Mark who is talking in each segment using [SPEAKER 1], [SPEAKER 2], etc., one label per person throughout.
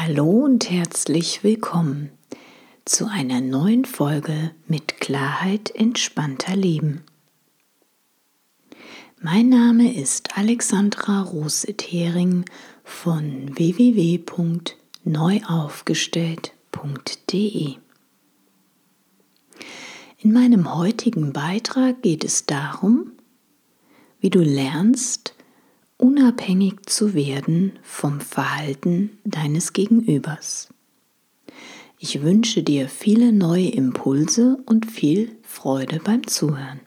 [SPEAKER 1] Hallo und herzlich willkommen zu einer neuen Folge mit Klarheit entspannter Leben. Mein Name ist Alexandra Roset-Hering von www.neuaufgestellt.de. In meinem heutigen Beitrag geht es darum, wie du lernst, unabhängig zu werden vom Verhalten deines Gegenübers. Ich wünsche dir viele neue Impulse und viel Freude beim Zuhören.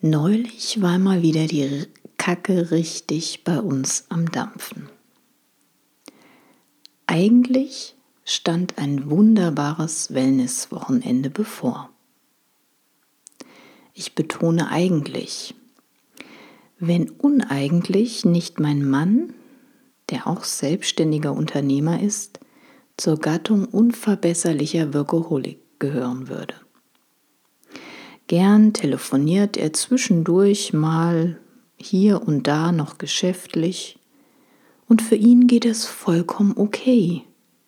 [SPEAKER 1] Neulich war mal wieder die Kacke richtig bei uns am Dampfen. Eigentlich stand ein wunderbares Wellnesswochenende bevor. Ich betone eigentlich, wenn uneigentlich nicht mein Mann, der auch selbstständiger Unternehmer ist, zur Gattung unverbesserlicher Workaholic gehören würde. Gern telefoniert er zwischendurch mal hier und da noch geschäftlich und für ihn geht es vollkommen okay,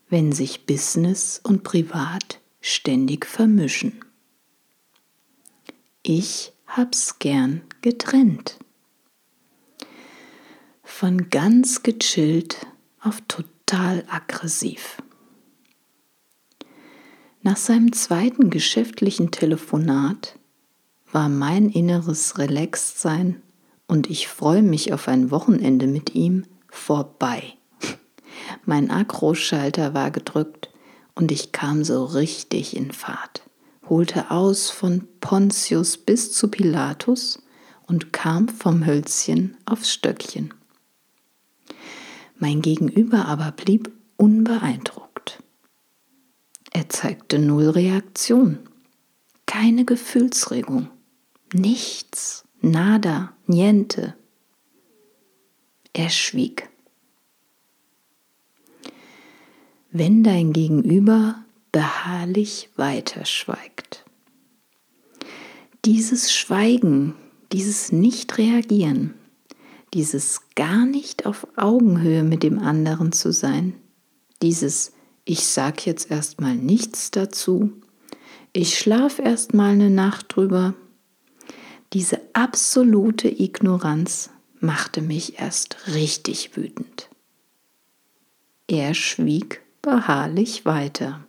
[SPEAKER 1] wenn sich Business und Privat ständig vermischen. Ich hab's gern getrennt von ganz gechillt auf total aggressiv. Nach seinem zweiten geschäftlichen Telefonat war mein inneres Relaxedsein und ich freue mich auf ein Wochenende mit ihm vorbei. Mein Akroschalter war gedrückt und ich kam so richtig in Fahrt, holte aus von Pontius bis zu Pilatus und kam vom Hölzchen aufs Stöckchen. Mein Gegenüber aber blieb unbeeindruckt. Er zeigte null Reaktion, keine Gefühlsregung, nichts, nada, niente. Er schwieg. Wenn dein Gegenüber beharrlich weiterschweigt. Dieses Schweigen, dieses Nicht-Reagieren dieses gar nicht auf Augenhöhe mit dem anderen zu sein, dieses ich sag jetzt erstmal nichts dazu, ich schlaf erstmal eine Nacht drüber, diese absolute Ignoranz machte mich erst richtig wütend. Er schwieg beharrlich weiter.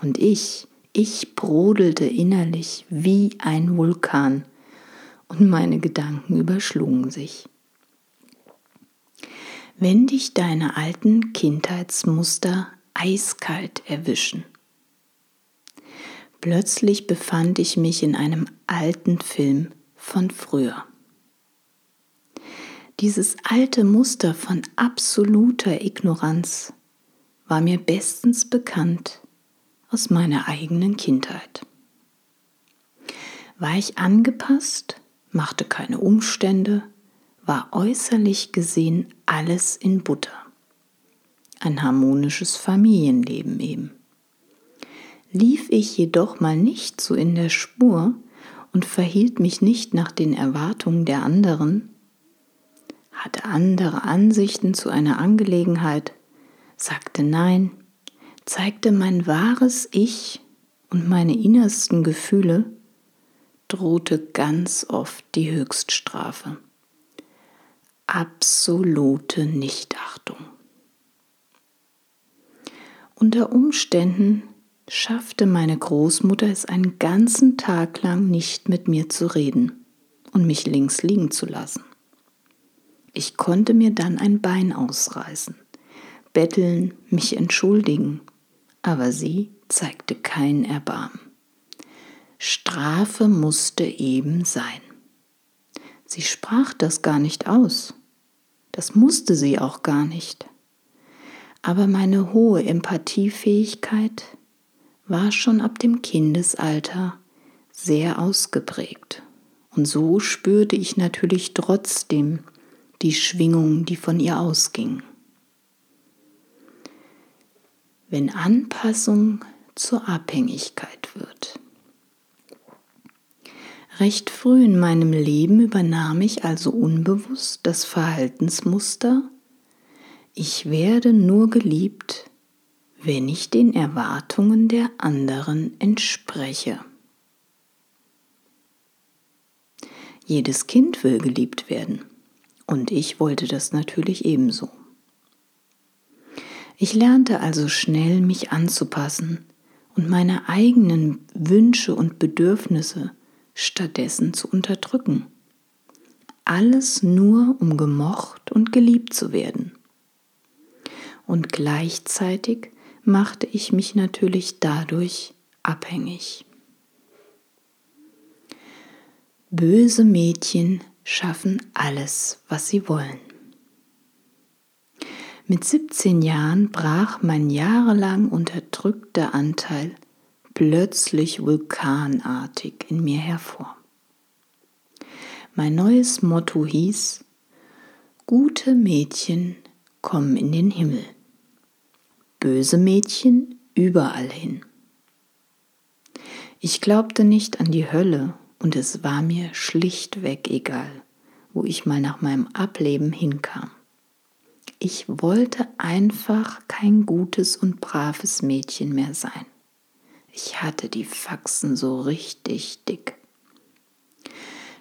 [SPEAKER 1] Und ich, ich brodelte innerlich wie ein Vulkan und meine Gedanken überschlugen sich. Wenn dich deine alten Kindheitsmuster eiskalt erwischen. Plötzlich befand ich mich in einem alten Film von früher. Dieses alte Muster von absoluter Ignoranz war mir bestens bekannt aus meiner eigenen Kindheit. War ich angepasst machte keine Umstände, war äußerlich gesehen alles in Butter. Ein harmonisches Familienleben eben. Lief ich jedoch mal nicht so in der Spur und verhielt mich nicht nach den Erwartungen der anderen, hatte andere Ansichten zu einer Angelegenheit, sagte Nein, zeigte mein wahres Ich und meine innersten Gefühle, drohte ganz oft die Höchststrafe. Absolute Nichtachtung. Unter Umständen schaffte meine Großmutter es einen ganzen Tag lang nicht mit mir zu reden und mich links liegen zu lassen. Ich konnte mir dann ein Bein ausreißen, betteln, mich entschuldigen, aber sie zeigte kein Erbarmen. Strafe musste eben sein. Sie sprach das gar nicht aus. Das musste sie auch gar nicht. Aber meine hohe Empathiefähigkeit war schon ab dem Kindesalter sehr ausgeprägt. Und so spürte ich natürlich trotzdem die Schwingung, die von ihr ausging. Wenn Anpassung zur Abhängigkeit wird, Recht früh in meinem Leben übernahm ich also unbewusst das Verhaltensmuster, Ich werde nur geliebt, wenn ich den Erwartungen der anderen entspreche. Jedes Kind will geliebt werden und ich wollte das natürlich ebenso. Ich lernte also schnell, mich anzupassen und meine eigenen Wünsche und Bedürfnisse stattdessen zu unterdrücken. Alles nur, um gemocht und geliebt zu werden. Und gleichzeitig machte ich mich natürlich dadurch abhängig. Böse Mädchen schaffen alles, was sie wollen. Mit 17 Jahren brach mein jahrelang unterdrückter Anteil plötzlich vulkanartig in mir hervor. Mein neues Motto hieß, gute Mädchen kommen in den Himmel, böse Mädchen überall hin. Ich glaubte nicht an die Hölle und es war mir schlichtweg egal, wo ich mal nach meinem Ableben hinkam. Ich wollte einfach kein gutes und braves Mädchen mehr sein. Ich hatte die Faxen so richtig dick.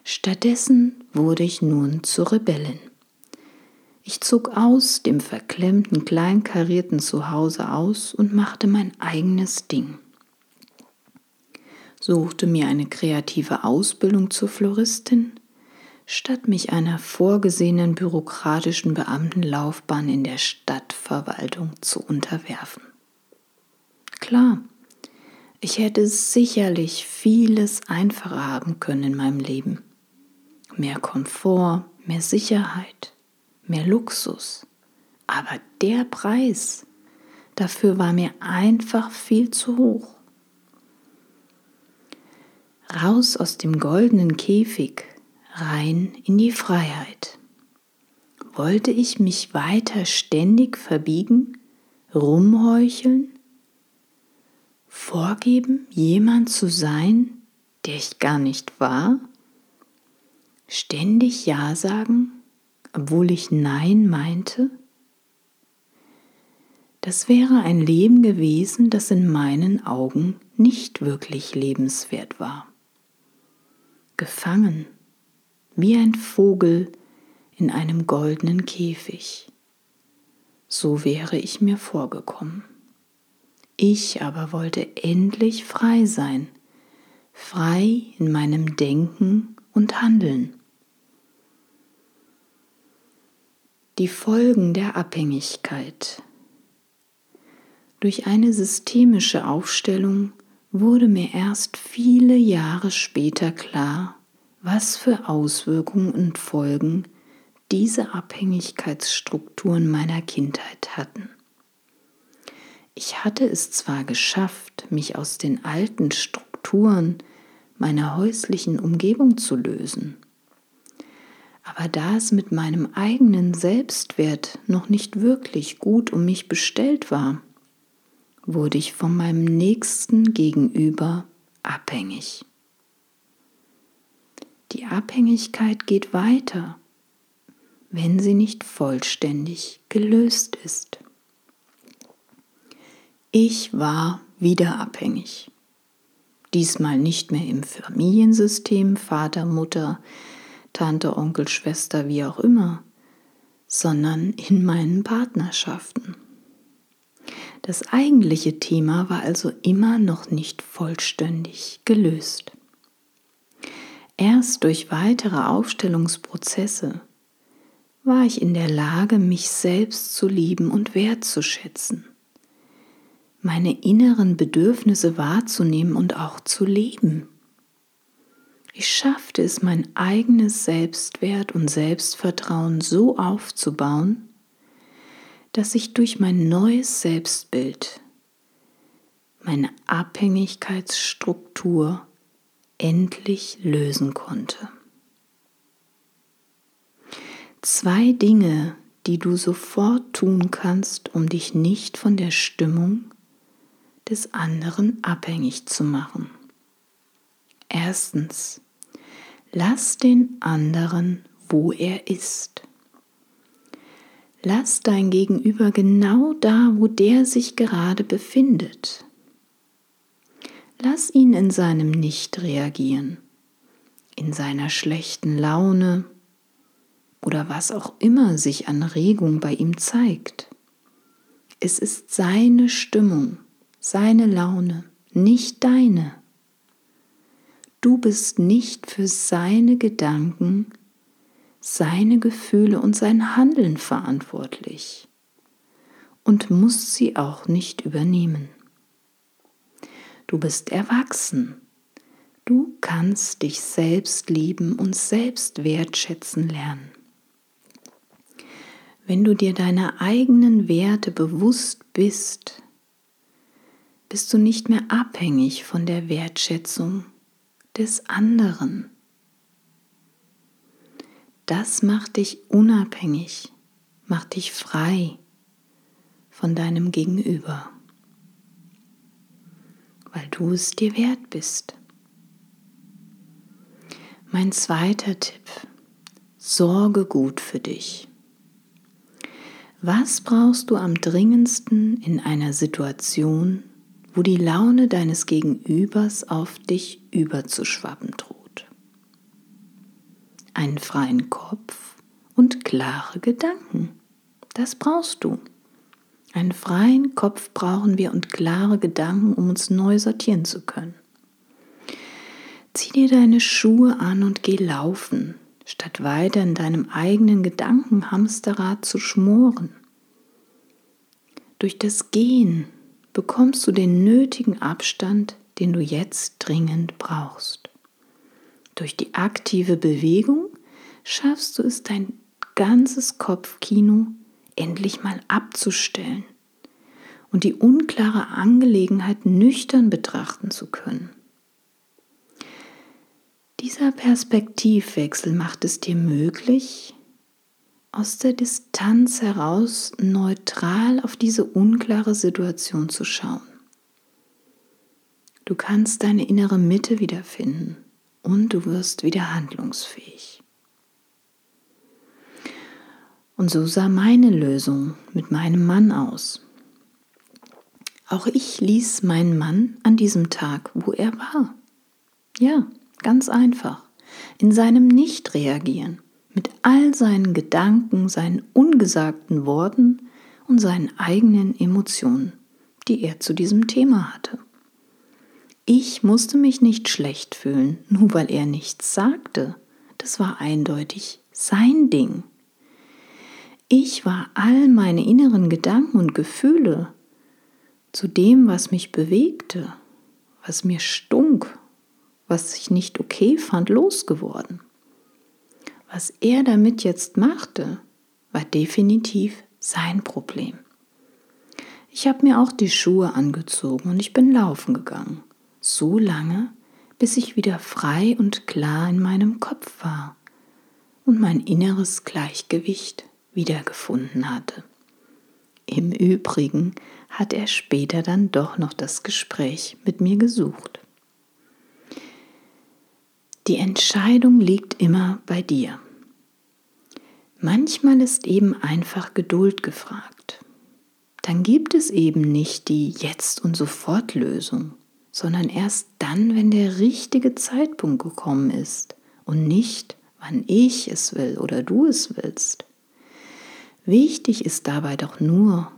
[SPEAKER 1] Stattdessen wurde ich nun zur Rebellin. Ich zog aus dem verklemmten, kleinkarierten Zuhause aus und machte mein eigenes Ding. Suchte mir eine kreative Ausbildung zur Floristin, statt mich einer vorgesehenen bürokratischen Beamtenlaufbahn in der Stadtverwaltung zu unterwerfen. Klar, ich hätte sicherlich vieles einfacher haben können in meinem Leben. Mehr Komfort, mehr Sicherheit, mehr Luxus. Aber der Preis dafür war mir einfach viel zu hoch. Raus aus dem goldenen Käfig rein in die Freiheit. Wollte ich mich weiter ständig verbiegen, rumheucheln, vorgeben, jemand zu sein, der ich gar nicht war? Ständig Ja sagen, obwohl ich Nein meinte? Das wäre ein Leben gewesen, das in meinen Augen nicht wirklich lebenswert war. Gefangen wie ein Vogel in einem goldenen Käfig. So wäre ich mir vorgekommen. Ich aber wollte endlich frei sein, frei in meinem Denken und Handeln. Die Folgen der Abhängigkeit. Durch eine systemische Aufstellung wurde mir erst viele Jahre später klar, was für Auswirkungen und Folgen diese Abhängigkeitsstrukturen meiner Kindheit hatten. Ich hatte es zwar geschafft, mich aus den alten Strukturen meiner häuslichen Umgebung zu lösen, aber da es mit meinem eigenen Selbstwert noch nicht wirklich gut um mich bestellt war, wurde ich von meinem Nächsten gegenüber abhängig. Die Abhängigkeit geht weiter, wenn sie nicht vollständig gelöst ist. Ich war wieder abhängig. Diesmal nicht mehr im Familiensystem, Vater, Mutter, Tante, Onkel, Schwester, wie auch immer, sondern in meinen Partnerschaften. Das eigentliche Thema war also immer noch nicht vollständig gelöst. Erst durch weitere Aufstellungsprozesse war ich in der Lage, mich selbst zu lieben und wertzuschätzen, meine inneren Bedürfnisse wahrzunehmen und auch zu leben. Ich schaffte es, mein eigenes Selbstwert und Selbstvertrauen so aufzubauen, dass ich durch mein neues Selbstbild meine Abhängigkeitsstruktur endlich lösen konnte. Zwei Dinge, die du sofort tun kannst, um dich nicht von der Stimmung des anderen abhängig zu machen. Erstens, lass den anderen, wo er ist. Lass dein Gegenüber genau da, wo der sich gerade befindet. Lass ihn in seinem Nicht reagieren, in seiner schlechten Laune oder was auch immer sich an Regung bei ihm zeigt. Es ist seine Stimmung, seine Laune, nicht deine. Du bist nicht für seine Gedanken, seine Gefühle und sein Handeln verantwortlich und musst sie auch nicht übernehmen. Du bist erwachsen. Du kannst dich selbst lieben und selbst wertschätzen lernen. Wenn du dir deiner eigenen Werte bewusst bist, bist du nicht mehr abhängig von der Wertschätzung des anderen. Das macht dich unabhängig, macht dich frei von deinem Gegenüber weil du es dir wert bist. Mein zweiter Tipp, sorge gut für dich. Was brauchst du am dringendsten in einer Situation, wo die Laune deines Gegenübers auf dich überzuschwappen droht? Einen freien Kopf und klare Gedanken. Das brauchst du. Einen freien Kopf brauchen wir und klare Gedanken, um uns neu sortieren zu können. Zieh dir deine Schuhe an und geh laufen, statt weiter in deinem eigenen Gedankenhamsterrad zu schmoren. Durch das Gehen bekommst du den nötigen Abstand, den du jetzt dringend brauchst. Durch die aktive Bewegung schaffst du es, dein ganzes Kopfkino endlich mal abzustellen und die unklare Angelegenheit nüchtern betrachten zu können. Dieser Perspektivwechsel macht es dir möglich, aus der Distanz heraus neutral auf diese unklare Situation zu schauen. Du kannst deine innere Mitte wiederfinden und du wirst wieder handlungsfähig. Und so sah meine Lösung mit meinem Mann aus. Auch ich ließ meinen Mann an diesem Tag, wo er war. Ja, ganz einfach. In seinem Nicht-Reagieren, mit all seinen Gedanken, seinen ungesagten Worten und seinen eigenen Emotionen, die er zu diesem Thema hatte. Ich musste mich nicht schlecht fühlen, nur weil er nichts sagte. Das war eindeutig sein Ding. Ich war all meine inneren Gedanken und Gefühle zu dem, was mich bewegte, was mir stunk, was ich nicht okay fand, losgeworden. Was er damit jetzt machte, war definitiv sein Problem. Ich habe mir auch die Schuhe angezogen und ich bin laufen gegangen, so lange, bis ich wieder frei und klar in meinem Kopf war und mein inneres Gleichgewicht wiedergefunden hatte. Im Übrigen hat er später dann doch noch das Gespräch mit mir gesucht. Die Entscheidung liegt immer bei dir. Manchmal ist eben einfach Geduld gefragt. Dann gibt es eben nicht die Jetzt- und Sofort-Lösung, sondern erst dann, wenn der richtige Zeitpunkt gekommen ist und nicht, wann ich es will oder du es willst. Wichtig ist dabei doch nur,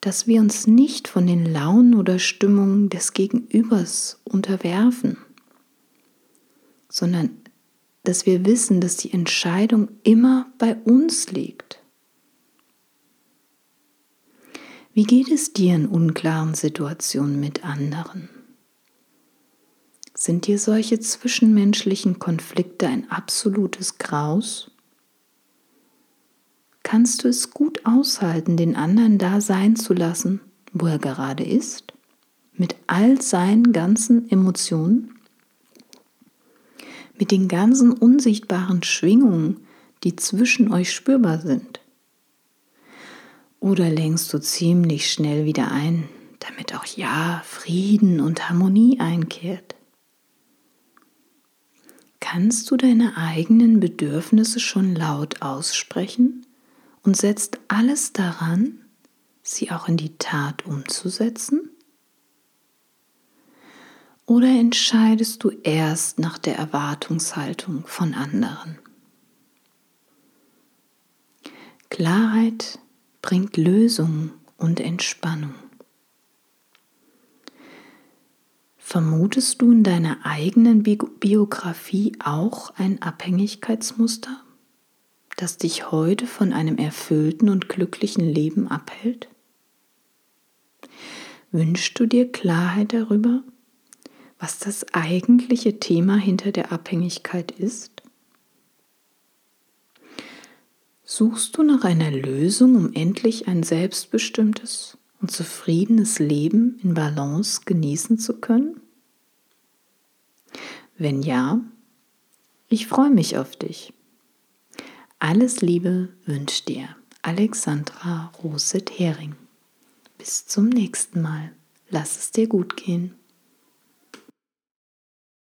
[SPEAKER 1] dass wir uns nicht von den Launen oder Stimmungen des Gegenübers unterwerfen, sondern dass wir wissen, dass die Entscheidung immer bei uns liegt. Wie geht es dir in unklaren Situationen mit anderen? Sind dir solche zwischenmenschlichen Konflikte ein absolutes Graus? kannst du es gut aushalten, den anderen da sein zu lassen, wo er gerade ist, mit all seinen ganzen Emotionen, mit den ganzen unsichtbaren Schwingungen, die zwischen euch spürbar sind. Oder lenkst du ziemlich schnell wieder ein, damit auch ja Frieden und Harmonie einkehrt? Kannst du deine eigenen Bedürfnisse schon laut aussprechen und setzt alles daran, sie auch in die Tat umzusetzen? Oder entscheidest du erst nach der Erwartungshaltung von anderen? Klarheit bringt Lösung und Entspannung. Vermutest du in deiner eigenen Biografie auch ein Abhängigkeitsmuster, das dich heute von einem erfüllten und glücklichen Leben abhält? Wünschst du dir Klarheit darüber, was das eigentliche Thema hinter der Abhängigkeit ist? Suchst du nach einer Lösung, um endlich ein selbstbestimmtes und zufriedenes Leben in Balance genießen zu können? Wenn ja, ich freue mich auf dich. Alles Liebe wünscht dir Alexandra Roset Hering. Bis zum nächsten Mal. Lass es dir gut gehen.